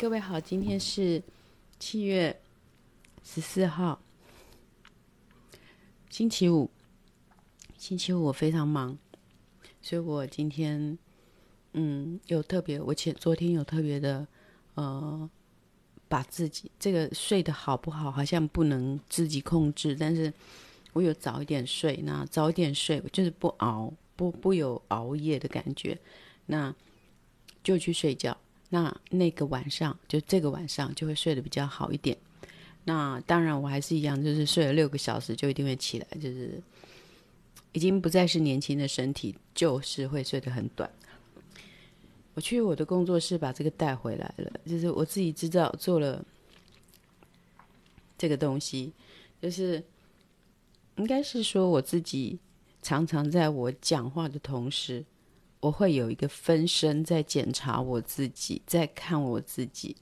各位好，今天是七月十四号，星期五。星期五我非常忙，所以我今天嗯有特别，我前昨天有特别的呃，把自己这个睡得好不好，好像不能自己控制，但是我有早一点睡，那早一点睡就是不熬，不不有熬夜的感觉，那就去睡觉。那那个晚上，就这个晚上就会睡得比较好一点。那当然，我还是一样，就是睡了六个小时就一定会起来，就是已经不再是年轻的身体，就是会睡得很短。我去我的工作室把这个带回来了，就是我自己知道做了这个东西，就是应该是说我自己常常在我讲话的同时。我会有一个分身在检查我自己，在看我自己。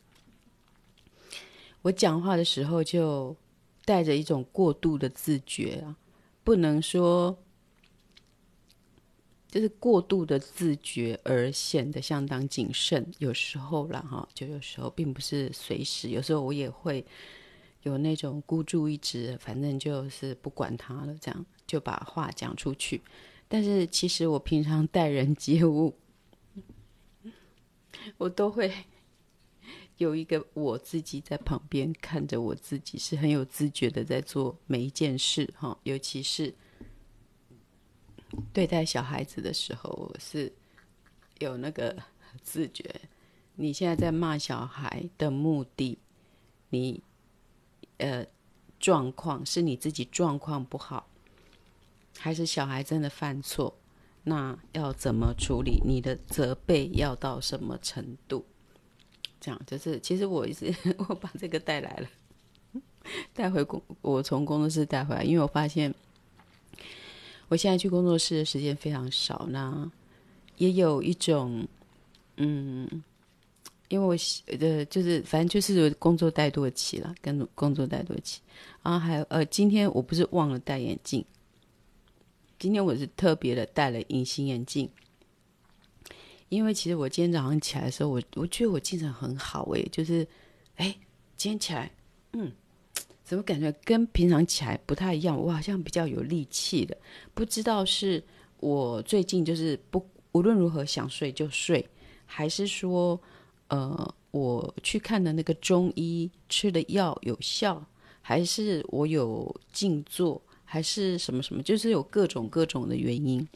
我讲话的时候就带着一种过度的自觉啊，不能说就是过度的自觉而显得相当谨慎。有时候啦，哈，就有时候并不是随时，有时候我也会有那种孤注一掷，反正就是不管他了，这样就把话讲出去。但是其实我平常待人接物，我都会有一个我自己在旁边看着我自己，是很有自觉的在做每一件事哈。尤其是对待小孩子的时候，我是有那个自觉。你现在在骂小孩的目的，你呃状况是你自己状况不好。还是小孩真的犯错，那要怎么处理？你的责备要到什么程度？这样就是，其实我一直 我把这个带来了，带回工，我从工作室带回来，因为我发现我现在去工作室的时间非常少。那也有一种，嗯，因为我呃，就是反正就是工作怠惰期了，跟工作怠惰期。然后还有呃，今天我不是忘了戴眼镜。今天我是特别的戴了隐形眼镜，因为其实我今天早上起来的时候，我我觉得我精神很好诶，就是，哎，今天起来，嗯，怎么感觉跟平常起来不太一样？我好像比较有力气的，不知道是我最近就是不无论如何想睡就睡，还是说，呃，我去看的那个中医吃的药有效，还是我有静坐？还是什么什么，就是有各种各种的原因，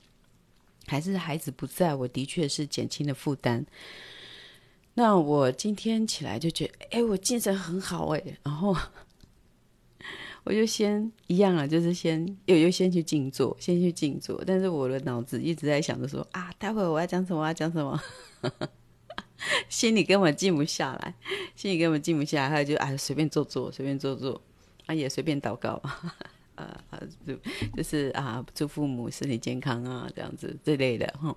还是孩子不在，我的确是减轻了负担。那我今天起来就觉得，哎，我精神很好哎，然后我就先一样啊，就是先又又先去静坐，先去静坐。但是我的脑子一直在想着说啊，待会我要讲什么，我要讲什么，心里根本静不下来，心里根本静不下来，他就啊随便坐坐，随便坐坐，啊也随便祷告。呃，就就是啊，祝父母身体健康啊，这样子这类的哈。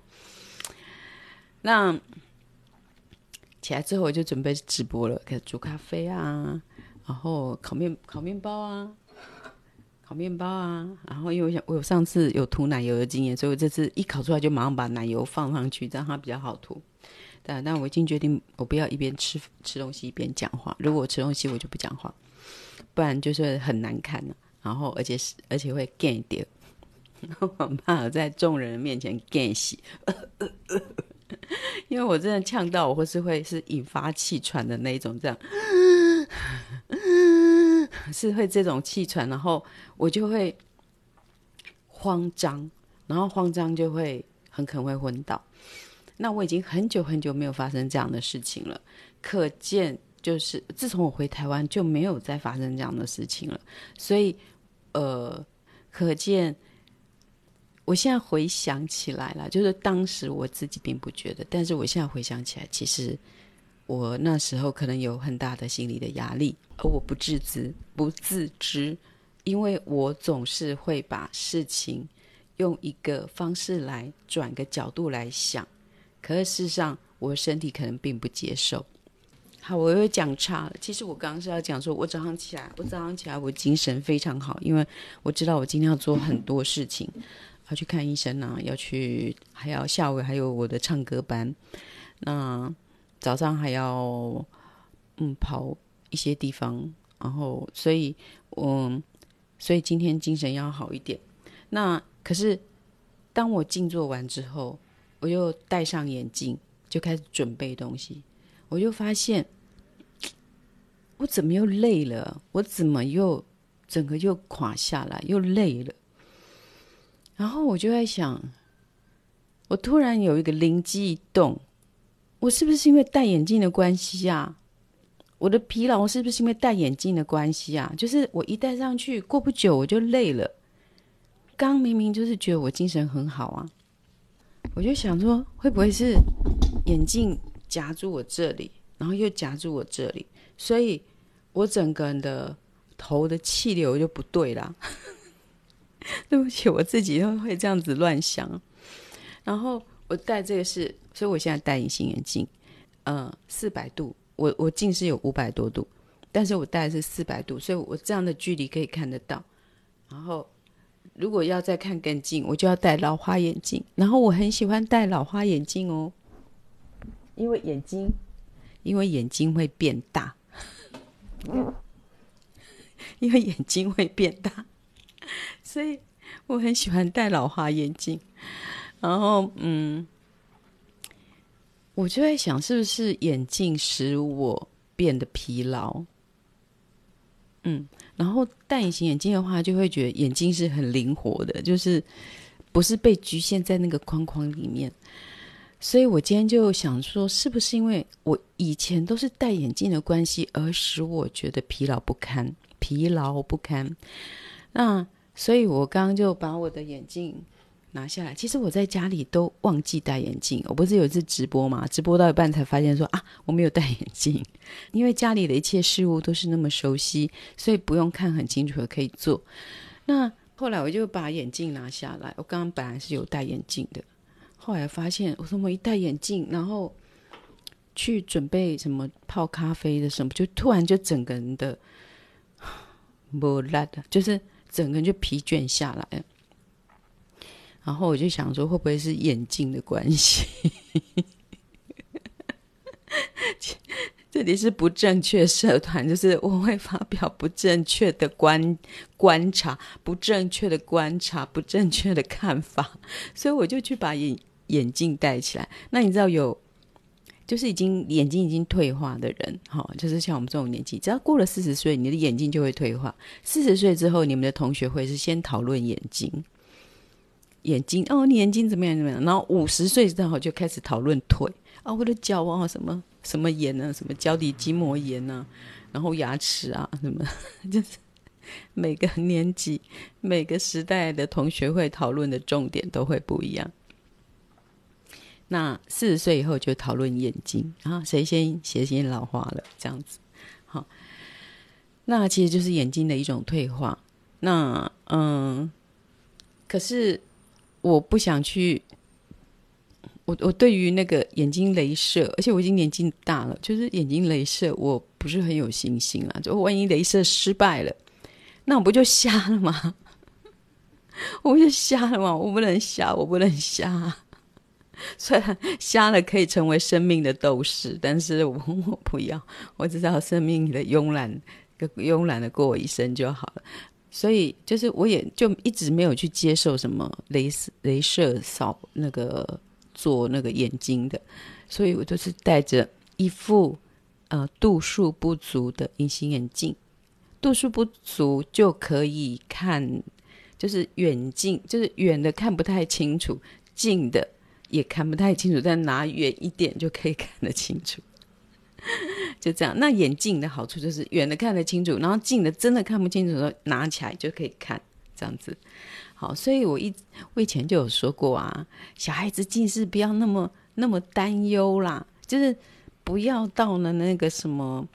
那起来之后，我就准备直播了，开始煮咖啡啊，然后烤面烤面包啊，烤面包啊。然后因为我想，我有上次有涂奶油的经验，所以我这次一烤出来就马上把奶油放上去，这样它比较好涂。但但我已经决定，我不要一边吃吃东西一边讲话。如果我吃东西，我就不讲话，不然就是很难看了。然后，而且是，而且会 get 掉，我怕在众人面前 get 死，因为我真的呛到我，或是会是引发气喘的那一种，这样，是会这种气喘，然后我就会慌张，然后慌张就会很可能会昏倒。那我已经很久很久没有发生这样的事情了，可见就是自从我回台湾就没有再发生这样的事情了，所以。呃，可见，我现在回想起来了，就是当时我自己并不觉得，但是我现在回想起来，其实我那时候可能有很大的心理的压力，而我不自知，不自知，因为我总是会把事情用一个方式来转个角度来想，可是事实上，我身体可能并不接受。好，我又讲岔了。其实我刚刚是要讲说，我早上起来，我早上起来，我精神非常好，因为我知道我今天要做很多事情，要去看医生啊，要去，还要下午还有我的唱歌班，那早上还要嗯跑一些地方，然后所以嗯，所以今天精神要好一点。那可是当我静坐完之后，我又戴上眼镜，就开始准备东西，我就发现我怎么又累了？我怎么又整个又垮下来，又累了？然后我就在想，我突然有一个灵机一动，我是不是因为戴眼镜的关系啊？我的疲劳是不是因为戴眼镜的关系啊？就是我一戴上去，过不久我就累了。刚明明就是觉得我精神很好啊，我就想说，会不会是眼镜夹住我这里，然后又夹住我这里，所以我整个人的头的气流就不对啦。对不起，我自己都会这样子乱想。然后我戴这个是，所以我现在戴隐形眼镜，呃，四百度，我我近视有五百多度，但是我戴的是四百度，所以我这样的距离可以看得到。然后如果要再看更近，我就要戴老花眼镜。然后我很喜欢戴老花眼镜哦，因为眼睛，因为眼睛会变大，因为眼睛会变大。所以我很喜欢戴老花眼镜，然后嗯，我就在想，是不是眼镜使我变得疲劳？嗯，然后戴隐形眼镜的话，就会觉得眼睛是很灵活的，就是不是被局限在那个框框里面。所以我今天就想说，是不是因为我以前都是戴眼镜的关系，而使我觉得疲劳不堪？疲劳不堪，那。所以我刚刚就把我的眼镜拿下来。其实我在家里都忘记戴眼镜。我不是有一次直播嘛，直播到一半才发现说啊，我没有戴眼镜。因为家里的一切事物都是那么熟悉，所以不用看很清楚的可以做。那后来我就把眼镜拿下来。我刚刚本来是有戴眼镜的，后来发现我说我一戴眼镜，然后去准备什么泡咖啡的什么，就突然就整个人的不拉的，就是。整个人就疲倦下来，然后我就想说，会不会是眼镜的关系？这里是不正确社团，就是我会发表不正确的观观察、不正确的观察、不正确的看法，所以我就去把眼眼镜戴起来。那你知道有？就是已经眼睛已经退化的人，哈，就是像我们这种年纪，只要过了四十岁，你的眼睛就会退化。四十岁之后，你们的同学会是先讨论眼睛，眼睛哦，你眼睛怎么样怎么样？然后五十岁之后就开始讨论腿啊，我的脚啊，什么什么炎呢？什么脚底筋膜炎呢？然后牙齿啊，什么，就是每个年纪、每个时代的同学会讨论的重点都会不一样。那四十岁以后就讨论眼睛啊，谁先谁先老化了这样子，好，那其实就是眼睛的一种退化。那嗯，可是我不想去，我我对于那个眼睛镭射，而且我已经年纪大了，就是眼睛镭射我不是很有信心啦。就万一镭射失败了，那我不就瞎了吗？我不就瞎了吗？我不能瞎，我不能瞎。虽然瞎了可以成为生命的斗士，但是我我不要，我只要生命的慵懒，慵懒的过我一生就好了。所以就是我也就一直没有去接受什么镭射镭射扫那个做那个眼睛的，所以我就是戴着一副呃度数不足的隐形眼镜，度数不足就可以看，就是远近就是远的看不太清楚，近的。也看不太清楚，但拿远一点就可以看得清楚，就这样。那眼镜的好处就是远的看得清楚，然后近的真的看不清楚的时候，拿起来就可以看，这样子。好，所以我一我以前就有说过啊，小孩子近视不要那么那么担忧啦，就是不要到了那个什么，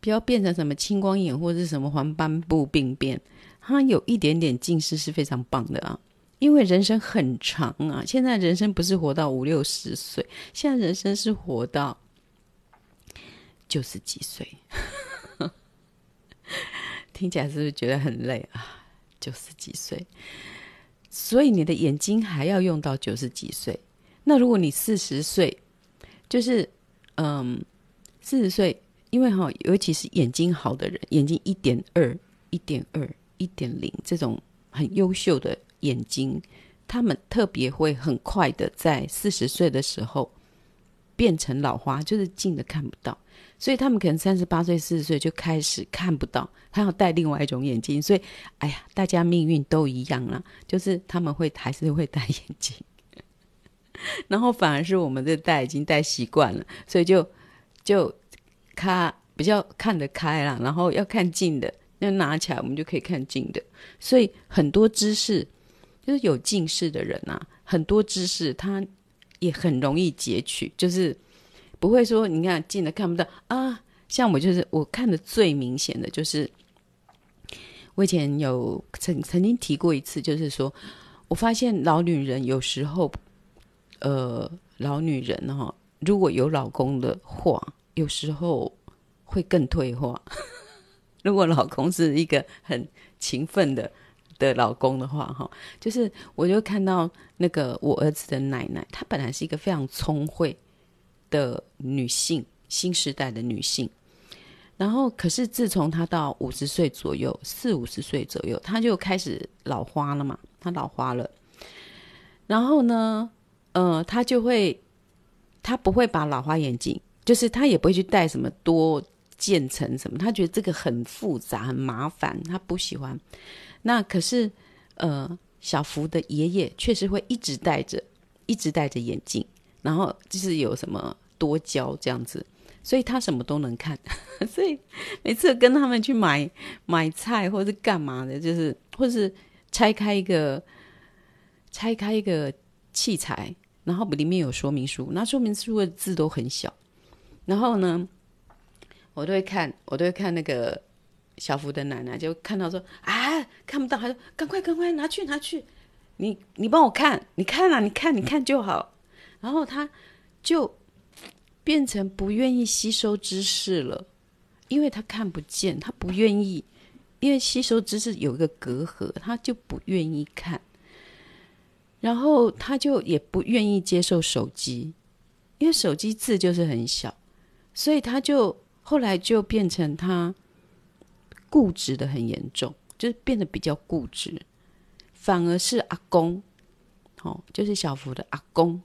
不要变成什么青光眼或者是什么黄斑部病变，他有一点点近视是非常棒的啊。因为人生很长啊，现在人生不是活到五六十岁，现在人生是活到九十几岁，听起来是不是觉得很累啊？九十几岁，所以你的眼睛还要用到九十几岁。那如果你四十岁，就是嗯，四十岁。因为哈，尤其是眼睛好的人，眼睛一点二、一点二、一点零这种很优秀的眼睛，他们特别会很快的在四十岁的时候变成老花，就是近的看不到。所以他们可能三十八岁、四十岁就开始看不到，他要戴另外一种眼镜。所以，哎呀，大家命运都一样啦，就是他们会还是会戴眼镜，然后反而是我们这戴已经戴习惯了，所以就就看比较看得开啦。然后要看近的，那拿起来我们就可以看近的。所以很多知识，就是有近视的人啊，很多知识他也很容易截取，就是。不会说，你看近的看不到啊。像我就是我看的最明显的就是，我以前有曾曾经提过一次，就是说我发现老女人有时候，呃，老女人哈、哦，如果有老公的话，有时候会更退化。如果老公是一个很勤奋的的老公的话，哈，就是我就看到那个我儿子的奶奶，她本来是一个非常聪慧。的女性，新时代的女性，然后可是自从她到五十岁左右，四五十岁左右，她就开始老花了嘛，她老花了。然后呢，呃，她就会，她不会把老花眼镜，就是她也不会去戴什么多渐层什么，她觉得这个很复杂很麻烦，她不喜欢。那可是，呃，小福的爷爷确实会一直戴着，一直戴着眼镜。然后就是有什么多焦这样子，所以他什么都能看，所以每次跟他们去买买菜或者是干嘛的，就是或是拆开一个拆开一个器材，然后里面有说明书，那说明书的字都很小，然后呢，我都会看，我都会看那个小福的奶奶，就看到说啊看不到，他说赶快赶快拿去拿去，你你帮我看，你看啊，你看你看就好。然后他就变成不愿意吸收知识了，因为他看不见，他不愿意，因为吸收知识有一个隔阂，他就不愿意看。然后他就也不愿意接受手机，因为手机字就是很小，所以他就后来就变成他固执的很严重，就是变得比较固执，反而是阿公，哦，就是小福的阿公。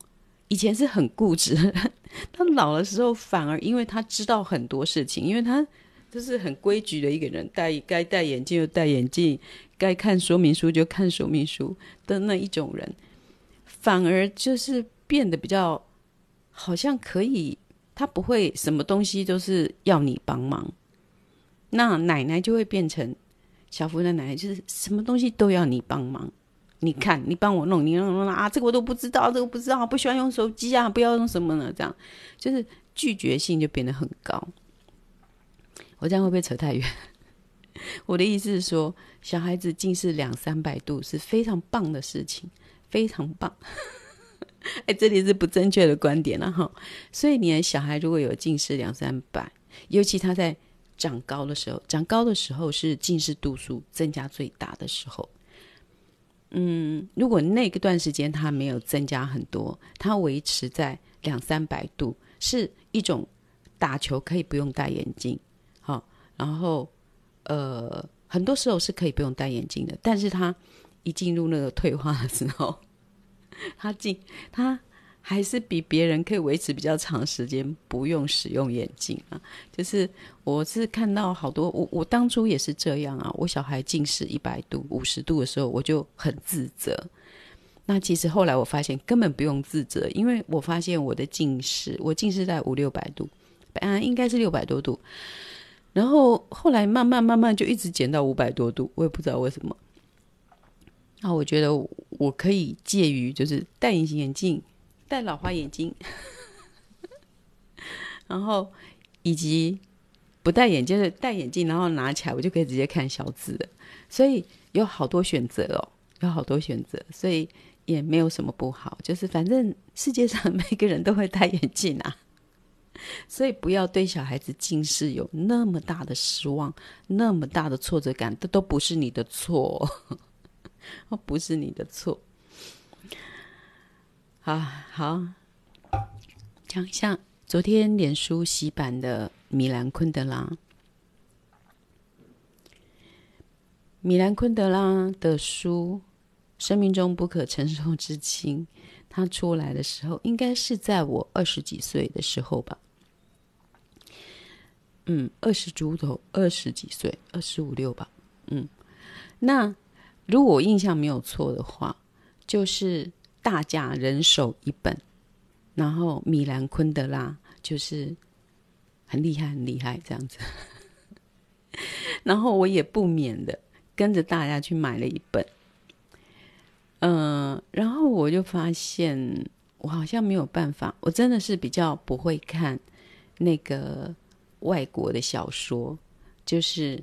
以前是很固执，他老的时候反而因为他知道很多事情，因为他就是很规矩的一个人，戴该戴眼镜就戴眼镜，该看说明书就看说明书的那一种人，反而就是变得比较好像可以，他不会什么东西都是要你帮忙，那奶奶就会变成小福的奶奶，就是什么东西都要你帮忙。你看，你帮我弄，你弄弄啊，这个我都不知道，这个不知道，不喜欢用手机啊，不要用什么呢？这样就是拒绝性就变得很高。我这样会不会扯太远？我的意思是说，小孩子近视两三百度是非常棒的事情，非常棒。哎，这里是不正确的观点了哈。所以你的小孩如果有近视两三百，尤其他在长高的时候，长高的时候是近视度数增加最大的时候。嗯，如果那个段时间它没有增加很多，它维持在两三百度，是一种打球可以不用戴眼镜，好，然后呃，很多时候是可以不用戴眼镜的，但是它一进入那个退化的时候，它进它。还是比别人可以维持比较长时间不用使用眼镜啊，就是我是看到好多我我当初也是这样啊，我小孩近视一百度五十度的时候我就很自责。那其实后来我发现根本不用自责，因为我发现我的近视我近视在五六百度，本来应该是六百多度，然后后来慢慢慢慢就一直减到五百多度，我也不知道为什么。那我觉得我可以介于就是戴隐形眼镜。戴老花眼镜，然后以及不戴眼镜的戴眼镜，然后拿起来我就可以直接看小字的，所以有好多选择哦，有好多选择，所以也没有什么不好，就是反正世界上每个人都会戴眼镜啊，所以不要对小孩子近视有那么大的失望，那么大的挫折感，这都不是你的错，不是你的错。啊好讲一下昨天脸书洗版的米兰昆德拉，米兰昆德拉的书《生命中不可承受之轻》，他出来的时候，应该是在我二十几岁的时候吧。嗯，二十出头，二十几岁，二十五六吧。嗯，那如果我印象没有错的话，就是大家人手一本，然后米兰昆德拉。就是很厉害，很厉害这样子。然后我也不免的跟着大家去买了一本。嗯，然后我就发现我好像没有办法，我真的是比较不会看那个外国的小说。就是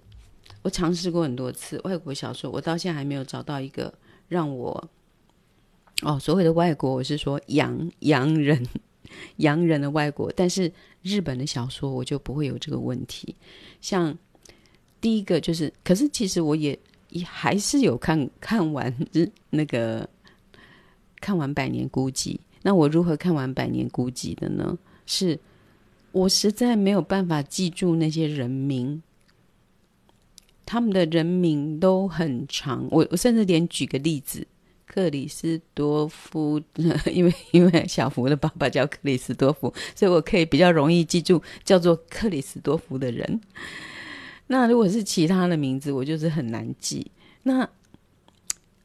我尝试过很多次外国小说，我到现在还没有找到一个让我哦，所谓的外国，我是说洋洋人。洋人的外国，但是日本的小说我就不会有这个问题。像第一个就是，可是其实我也也还是有看看完日那个看完《百年孤寂》。那我如何看完《百年孤寂》的呢？是我实在没有办法记住那些人名，他们的人名都很长。我我甚至连举个例子。克里斯多夫，因为因为小福的爸爸叫克里斯多夫，所以我可以比较容易记住叫做克里斯多夫的人。那如果是其他的名字，我就是很难记。那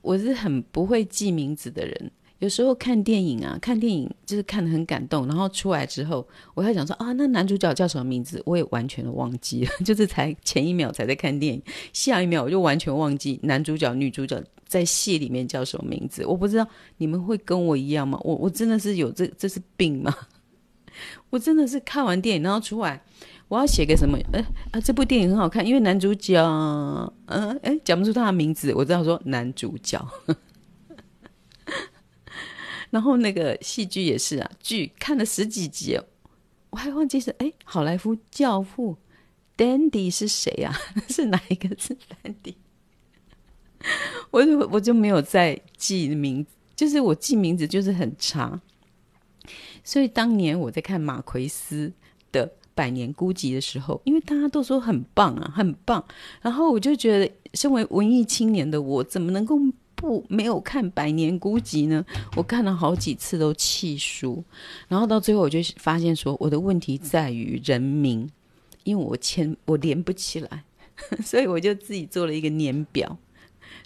我是很不会记名字的人。有时候看电影啊，看电影就是看得很感动，然后出来之后，我还想说啊，那男主角叫什么名字？我也完全的忘记了，就是才前一秒才在看电影，下一秒我就完全忘记男主角、女主角。在戏里面叫什么名字？我不知道你们会跟我一样吗？我我真的是有这这是病吗？我真的是看完电影然后出来，我要写个什么？哎啊，这部电影很好看，因为男主角，嗯哎讲不出他的名字，我知道说男主角。然后那个戏剧也是啊，剧看了十几集，我还忘记是哎，好莱坞教父，Dandy 是谁呀？是哪一个是 Dandy？我就我就没有再记名字，就是我记名字就是很差。所以当年我在看马奎斯的《百年孤寂》的时候，因为大家都说很棒啊，很棒，然后我就觉得，身为文艺青年的我，怎么能够不没有看《百年孤寂》呢？我看了好几次都气输，然后到最后我就发现说，我的问题在于人名，因为我签我连不起来，所以我就自己做了一个年表。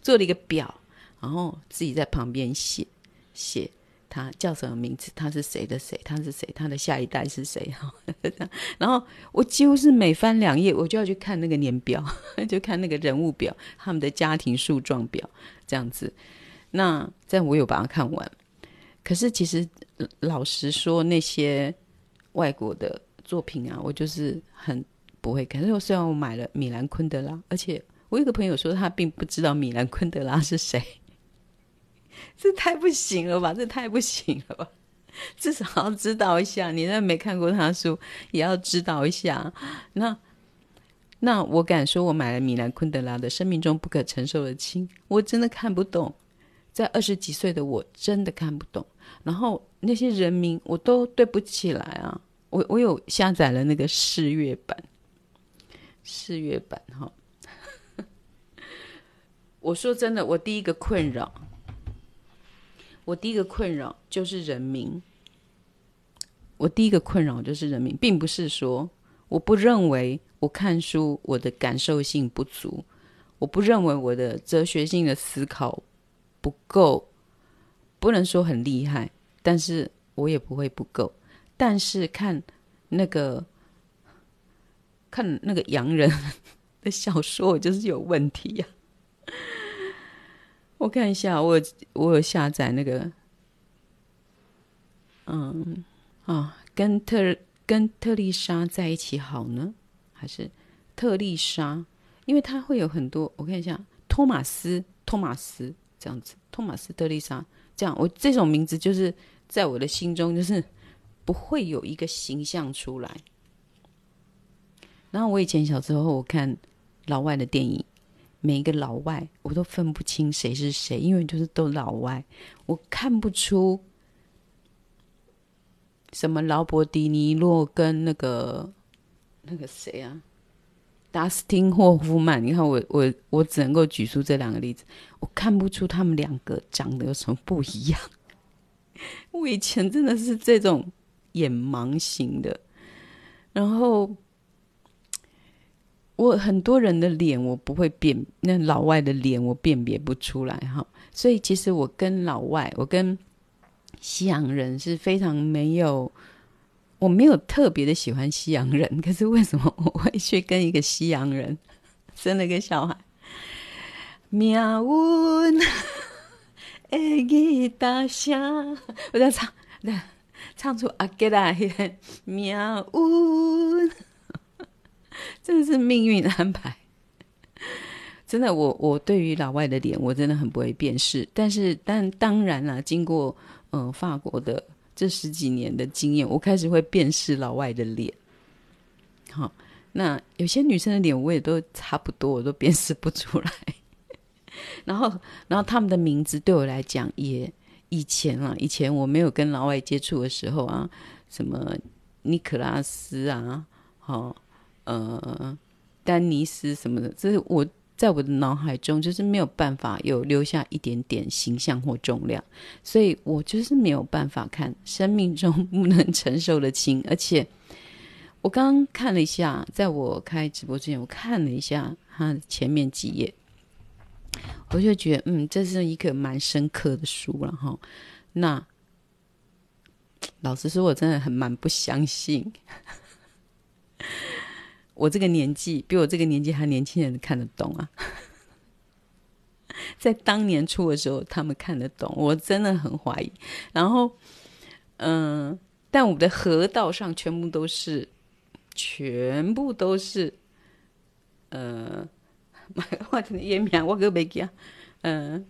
做了一个表，然后自己在旁边写写他叫什么名字，他是谁的谁，他是谁，他的下一代是谁哈。然后我几乎是每翻两页，我就要去看那个年表，就看那个人物表，他们的家庭树状表这样子。那这样我有把它看完。可是其实老实说，那些外国的作品啊，我就是很不会看。虽然我买了米兰昆德拉，而且。我有个朋友说，他并不知道米兰昆德拉是谁，这太不行了吧？这太不行了吧？至少要知道一下，你那没看过他书，也要知道一下。那那我敢说，我买了米兰昆德拉的《生命中不可承受的轻》，我真的看不懂。在二十几岁的我，真的看不懂。然后那些人名，我都对不起来啊！我我有下载了那个四月版，四月版哈。我说真的，我第一个困扰，我第一个困扰就是人名。我第一个困扰就是人名，并不是说我不认为我看书我的感受性不足，我不认为我的哲学性的思考不够，不能说很厉害，但是我也不会不够。但是看那个看那个洋人 的小说，我就是有问题呀、我看一下，我我有下载那个，嗯啊，跟特跟特丽莎在一起好呢，还是特丽莎？因为他会有很多，我看一下，托马斯托马斯这样子，托马斯特丽莎这样，我这种名字就是在我的心中就是不会有一个形象出来。然后我以前小时候我看老外的电影。每一个老外，我都分不清谁是谁，因为就是都老外，我看不出什么劳勃迪尼洛跟那个那个谁啊，达斯汀霍夫曼。你看我我我只能够举出这两个例子，我看不出他们两个长得有什么不一样。我以前真的是这种眼盲型的，然后。我很多人的脸我不会辨，那老外的脸我辨别不出来哈，所以其实我跟老外，我跟西洋人是非常没有，我没有特别的喜欢西洋人，可是为什么我会去跟一个西洋人 生了个小孩？命运会记大声，我在唱，唱出阿吉拉命运。真的是命运安排，真的，我我对于老外的脸，我真的很不会辨识。但是，但当然了，经过嗯、呃、法国的这十几年的经验，我开始会辨识老外的脸。好，那有些女生的脸，我也都差不多，我都辨识不出来。然后，然后他们的名字对我来讲，也以前啊，以前我没有跟老外接触的时候啊，什么尼克拉斯啊，好。呃，丹尼斯什么的，这是我在我的脑海中就是没有办法有留下一点点形象或重量，所以我就是没有办法看生命中 不能承受的轻。而且我刚刚看了一下，在我开直播之前，我看了一下他前面几页，我就觉得嗯，这是一个蛮深刻的书了哈。那老实说，我真的很蛮不相信。我这个年纪，比我这个年纪还年轻人看得懂啊！在当年出的时候，他们看得懂，我真的很怀疑。然后，嗯、但我们的河道上全部都是，全部都是，呃，我的页面我可没讲，嗯，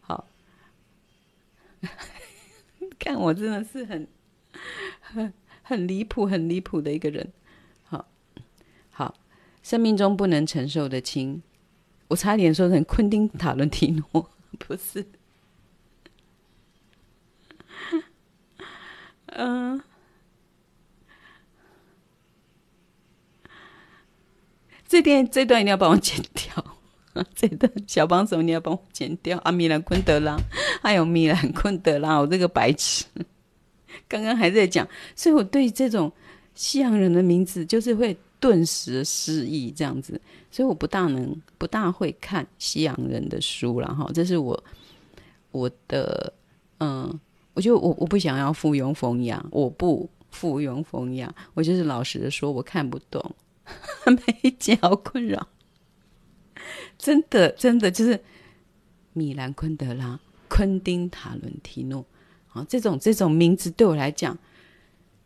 好，看我真的是很很很离谱、很离谱的一个人。生命中不能承受的轻，我差点说成昆汀塔伦提诺，不是。嗯，这段这段一定要帮我剪掉，这段小帮手你要帮我剪掉。啊，米兰昆德拉，还有米兰昆德拉，我这个白痴，刚刚还在讲，所以我对这种西洋人的名字就是会。顿时失忆这样子，所以我不大能、不大会看西洋人的书了哈。这是我我的嗯，我就我我不想要附庸风雅，我不附庸风雅，我就是老实的说，我看不懂，没脚困扰，真的真的就是米兰昆德拉、昆丁塔伦提诺啊，这种这种名字对我来讲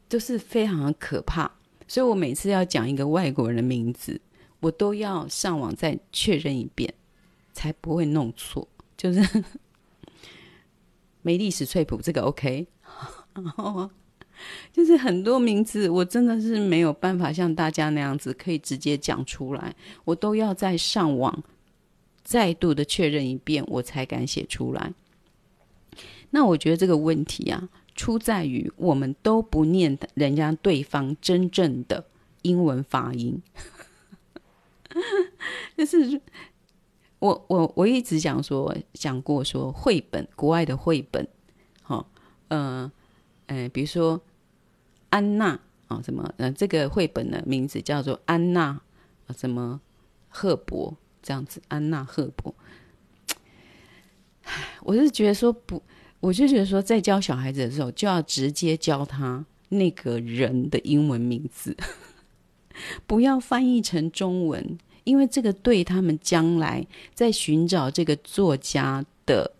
都是非常的可怕。所以我每次要讲一个外国人的名字，我都要上网再确认一遍，才不会弄错。就是梅丽史翠普这个 OK，然后就是很多名字我真的是没有办法像大家那样子可以直接讲出来，我都要再上网再度的确认一遍，我才敢写出来。那我觉得这个问题啊。出在于我们都不念人家对方真正的英文发音，就是我我我一直讲说讲过说绘本国外的绘本，好，呃，呃，比如说安娜啊，什么，呃，这个绘本的名字叫做安娜什么赫伯这样子，安娜赫伯，我是觉得说不。我就觉得说，在教小孩子的时候，就要直接教他那个人的英文名字，不要翻译成中文，因为这个对他们将来在寻找这个作家的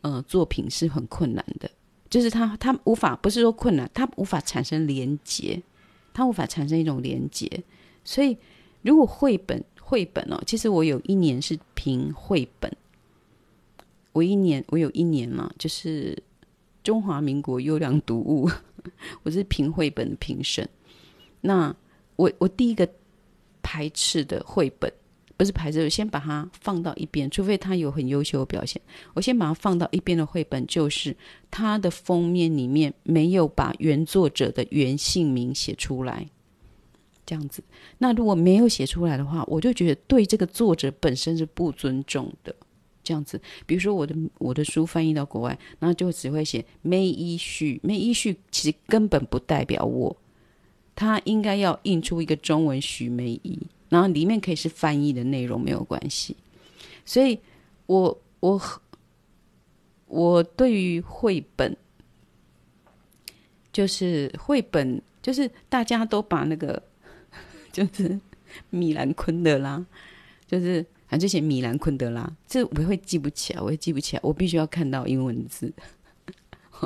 呃作品是很困难的。就是他他无法，不是说困难，他无法产生连结，他无法产生一种连结。所以，如果绘本绘本哦，其实我有一年是评绘本。我一年，我有一年嘛，就是中华民国优良读物，我是评绘本的评审。那我我第一个排斥的绘本，不是排斥，我先把它放到一边，除非他有很优秀的表现，我先把它放到一边的绘本，就是它的封面里面没有把原作者的原姓名写出来，这样子。那如果没有写出来的话，我就觉得对这个作者本身是不尊重的。这样子，比如说我的我的书翻译到国外，然后就只会写梅伊旭，梅一旭其实根本不代表我，他应该要印出一个中文许梅伊。然后里面可以是翻译的内容，没有关系。所以我，我我我对于绘本，就是绘本，就是大家都把那个，就是米兰昆德拉，就是反正写米兰昆德拉，这我会记不起来，我也记不起来，我必须要看到英文字。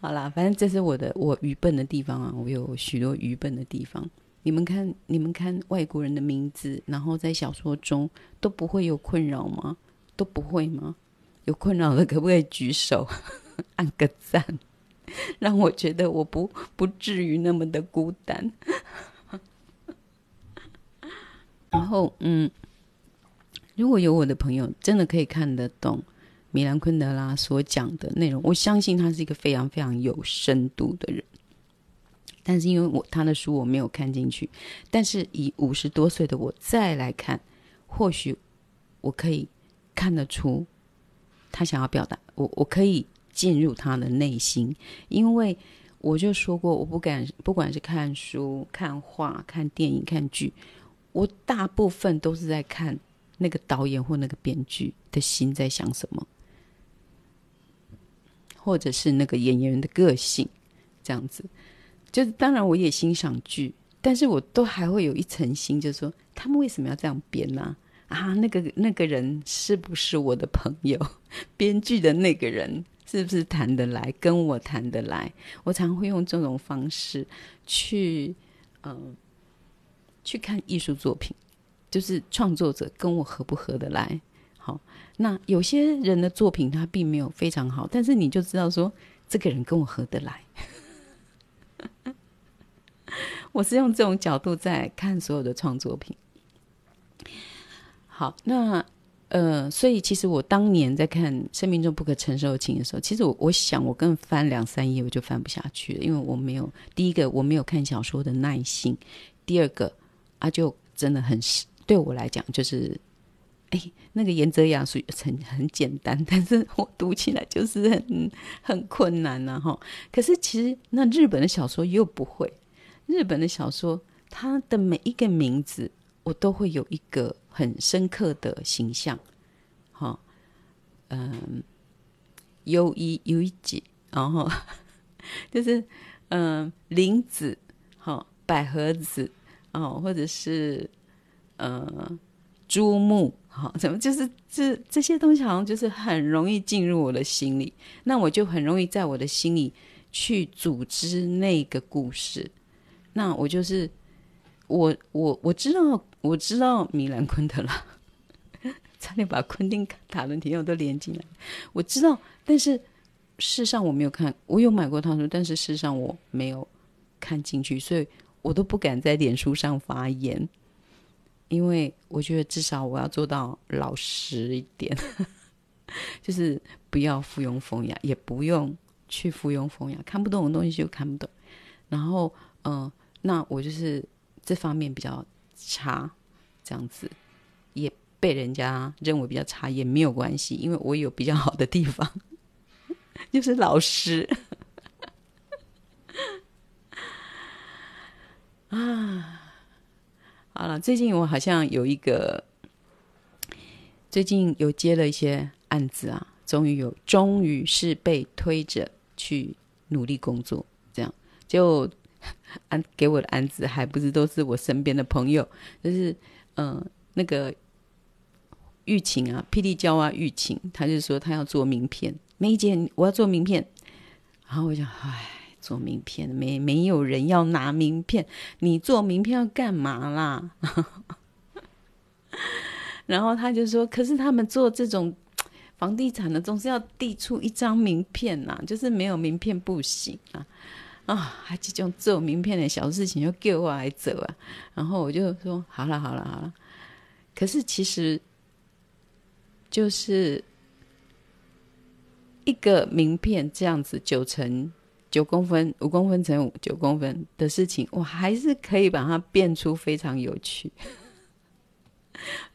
好啦，反正这是我的我愚笨的地方啊，我有许多愚笨的地方。你们看，你们看外国人的名字，然后在小说中都不会有困扰吗？都不会吗？有困扰的可不可以举手，按个赞，让我觉得我不不至于那么的孤单。然后，嗯，如果有我的朋友真的可以看得懂米兰昆德拉所讲的内容，我相信他是一个非常非常有深度的人。但是因为我他的书我没有看进去，但是以五十多岁的我再来看，或许我可以看得出他想要表达，我我可以进入他的内心，因为我就说过，我不敢，不管是看书、看画、看电影、看剧，我大部分都是在看那个导演或那个编剧的心在想什么，或者是那个演员的个性，这样子。就是当然我也欣赏剧，但是我都还会有一层心，就是说他们为什么要这样编呢？啊，那个那个人是不是我的朋友？编剧的那个人是不是谈得来，跟我谈得来？我常会用这种方式去，嗯、去看艺术作品，就是创作者跟我合不合得来。好，那有些人的作品他并没有非常好，但是你就知道说这个人跟我合得来。我是用这种角度在看所有的创作品。好，那呃，所以其实我当年在看《生命中不可承受的情》的时候，其实我我想，我更翻两三页我就翻不下去了，因为我没有第一个我没有看小说的耐性，第二个啊，就真的很对我来讲就是，哎，那个原则雅属于很很简单，但是我读起来就是很很困难呐、啊、哈。可是其实那日本的小说又不会。日本的小说，它的每一个名字，我都会有一个很深刻的形象，哈，嗯，优一优一几，然后 就是嗯，林子，哈，百合子，哦，或者是嗯，珠木，好，怎么就是这这些东西，好像就是很容易进入我的心里，那我就很容易在我的心里去组织那个故事。那我就是我我我知道我知道米兰昆德拉，差点把昆汀塔伦提奥都连进来。我知道，但是事实上我没有看，我有买过他书，但是事实上我没有看进去，所以我都不敢在脸书上发言，因为我觉得至少我要做到老实一点，就是不要附庸风雅，也不用去附庸风雅，看不懂的东西就看不懂，然后嗯。那我就是这方面比较差，这样子也被人家认为比较差也没有关系，因为我有比较好的地方，就是老师 啊。好了，最近我好像有一个，最近有接了一些案子啊，终于有，终于是被推着去努力工作，这样就。案给我的案子还不是都是我身边的朋友，就是嗯、呃，那个玉琴啊，霹雳娇娃玉琴，他就说他要做名片，梅姐我要做名片，然后我就唉，做名片没没有人要拿名片，你做名片要干嘛啦？然后他就说，可是他们做这种房地产的总是要递出一张名片呐、啊，就是没有名片不行啊。啊，还这种做名片的小事情就给我来走啊。然后我就说好了好了好了。可是其实就是一个名片这样子九成九公分，五公分乘五九公分的事情，我还是可以把它变出非常有趣。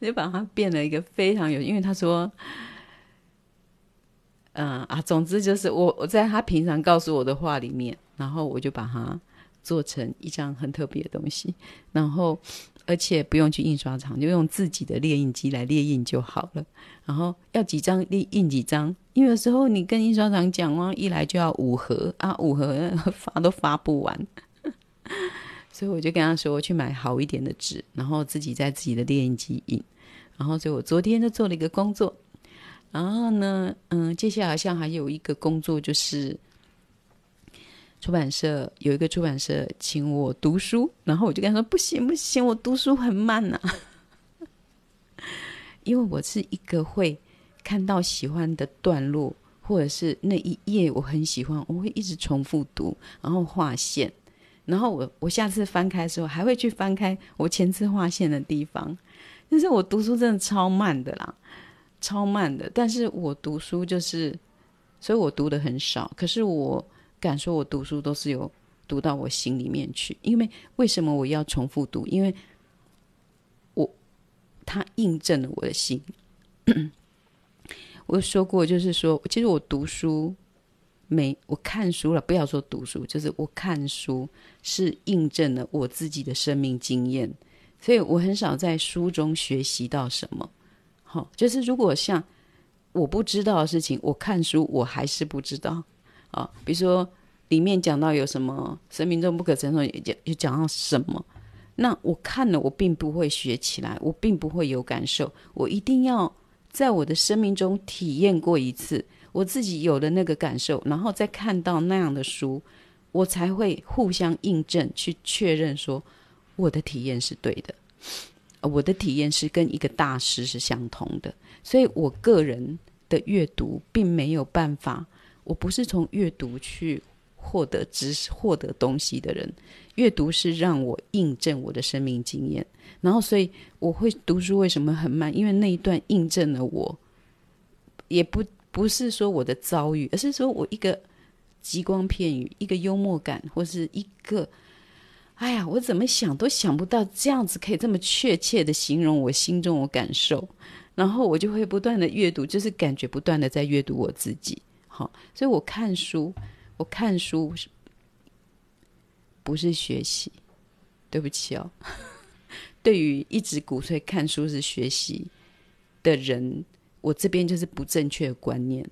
我就把它变了一个非常有，因为他说。嗯啊，总之就是我我在他平常告诉我的话里面，然后我就把它做成一张很特别的东西，然后而且不用去印刷厂，就用自己的列印机来列印就好了。然后要几张列印几张，因为有时候你跟印刷厂讲哦，一来就要五盒啊，五盒 发都发不完，所以我就跟他说，我去买好一点的纸，然后自己在自己的列印机印。然后所以我昨天就做了一个工作。然后呢，嗯，接下来好像还有一个工作，就是出版社有一个出版社请我读书，然后我就跟他说：“不行不行，我读书很慢呐、因为我是一个会看到喜欢的段落，或者是那一页我很喜欢，我会一直重复读，然后划线，然后我我下次翻开的时候还会去翻开我前次划线的地方，但是我读书真的超慢的啦。”超慢的，但是我读书就是，所以我读的很少。可是我敢说，我读书都是有读到我心里面去。因为为什么我要重复读？因为我它印证了我的心。我说过，就是说，其实我读书没我看书了，不要说读书，就是我看书是印证了我自己的生命经验，所以我很少在书中学习到什么。好，就是如果像我不知道的事情，我看书我还是不知道啊。比如说里面讲到有什么生命中不可承受，也讲也讲到什么，那我看了我并不会学起来，我并不会有感受。我一定要在我的生命中体验过一次，我自己有了那个感受，然后再看到那样的书，我才会互相印证，去确认说我的体验是对的。我的体验是跟一个大师是相同的，所以我个人的阅读并没有办法，我不是从阅读去获得知识、获得东西的人。阅读是让我印证我的生命经验，然后所以我会读书为什么很慢？因为那一段印证了我，也不不是说我的遭遇，而是说我一个极光片语、一个幽默感，或是一个。哎呀，我怎么想都想不到这样子可以这么确切的形容我心中我感受，然后我就会不断的阅读，就是感觉不断的在阅读我自己。好，所以我看书，我看书不是学习，对不起哦。对于一直鼓吹看书是学习的人，我这边就是不正确的观念。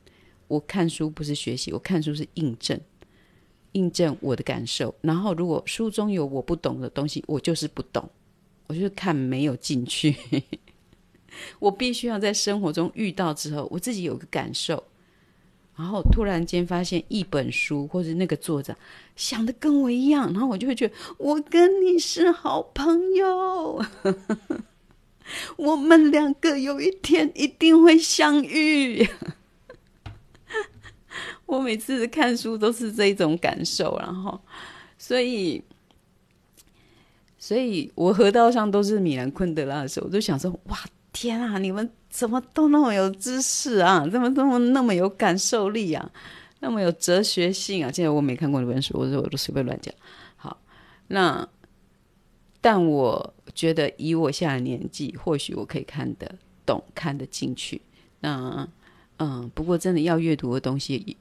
我看书不是学习，我看书是印证。印证我的感受，然后如果书中有我不懂的东西，我就是不懂，我就是看没有进去。我必须要在生活中遇到之后，我自己有个感受，然后突然间发现一本书或者那个作者想的跟我一样，然后我就会觉得我跟你是好朋友，我们两个有一天一定会相遇。我每次看书都是这种感受，然后，所以，所以我河道上都是米兰昆德拉的时候，我就想说：哇，天啊，你们怎么都那么有知识啊？怎么这么那么有感受力啊？那么有哲学性啊？现在我没看过那本书，我说我都随便乱讲。好，那，但我觉得以我现在的年纪，或许我可以看得懂，看得进去。那，嗯，不过真的要阅读的东西。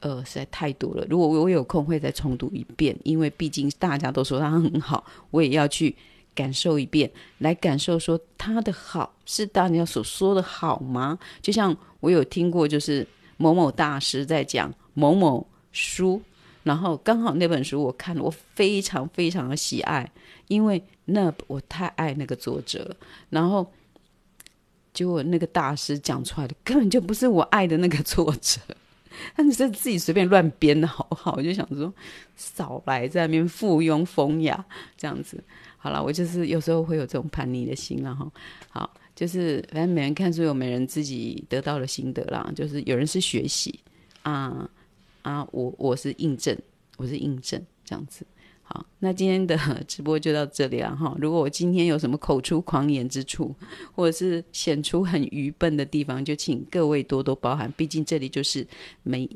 呃，实在太多了。如果我有空，会再重读一遍，因为毕竟大家都说它很好，我也要去感受一遍，来感受说他的好是大家所说的好吗？就像我有听过，就是某某大师在讲某某书，然后刚好那本书我看了，我非常非常的喜爱，因为那我太爱那个作者了。然后结果那个大师讲出来的根本就不是我爱的那个作者。他你是自己随便乱编的，好不好？我 就想说，少来在那边附庸风雅这样子。好了，我就是有时候会有这种叛逆的心，然后好，就是反正每人看书有每人自己得到的心得啦。就是有人是学习啊啊，我我是印证，我是印证，这样子。好，那今天的直播就到这里了哈。如果我今天有什么口出狂言之处，或者是显出很愚笨的地方，就请各位多多包涵。毕竟这里就是没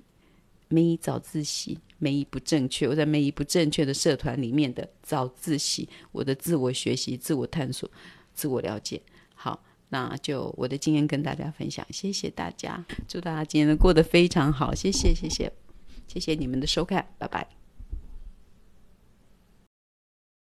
没早自习，每一不正确。我在每一不正确的社团里面的早自习，我的自我学习、自我探索、自我了解。好，那就我的经验跟大家分享，谢谢大家，祝大家今天都过得非常好，谢谢谢谢谢谢你们的收看，拜拜。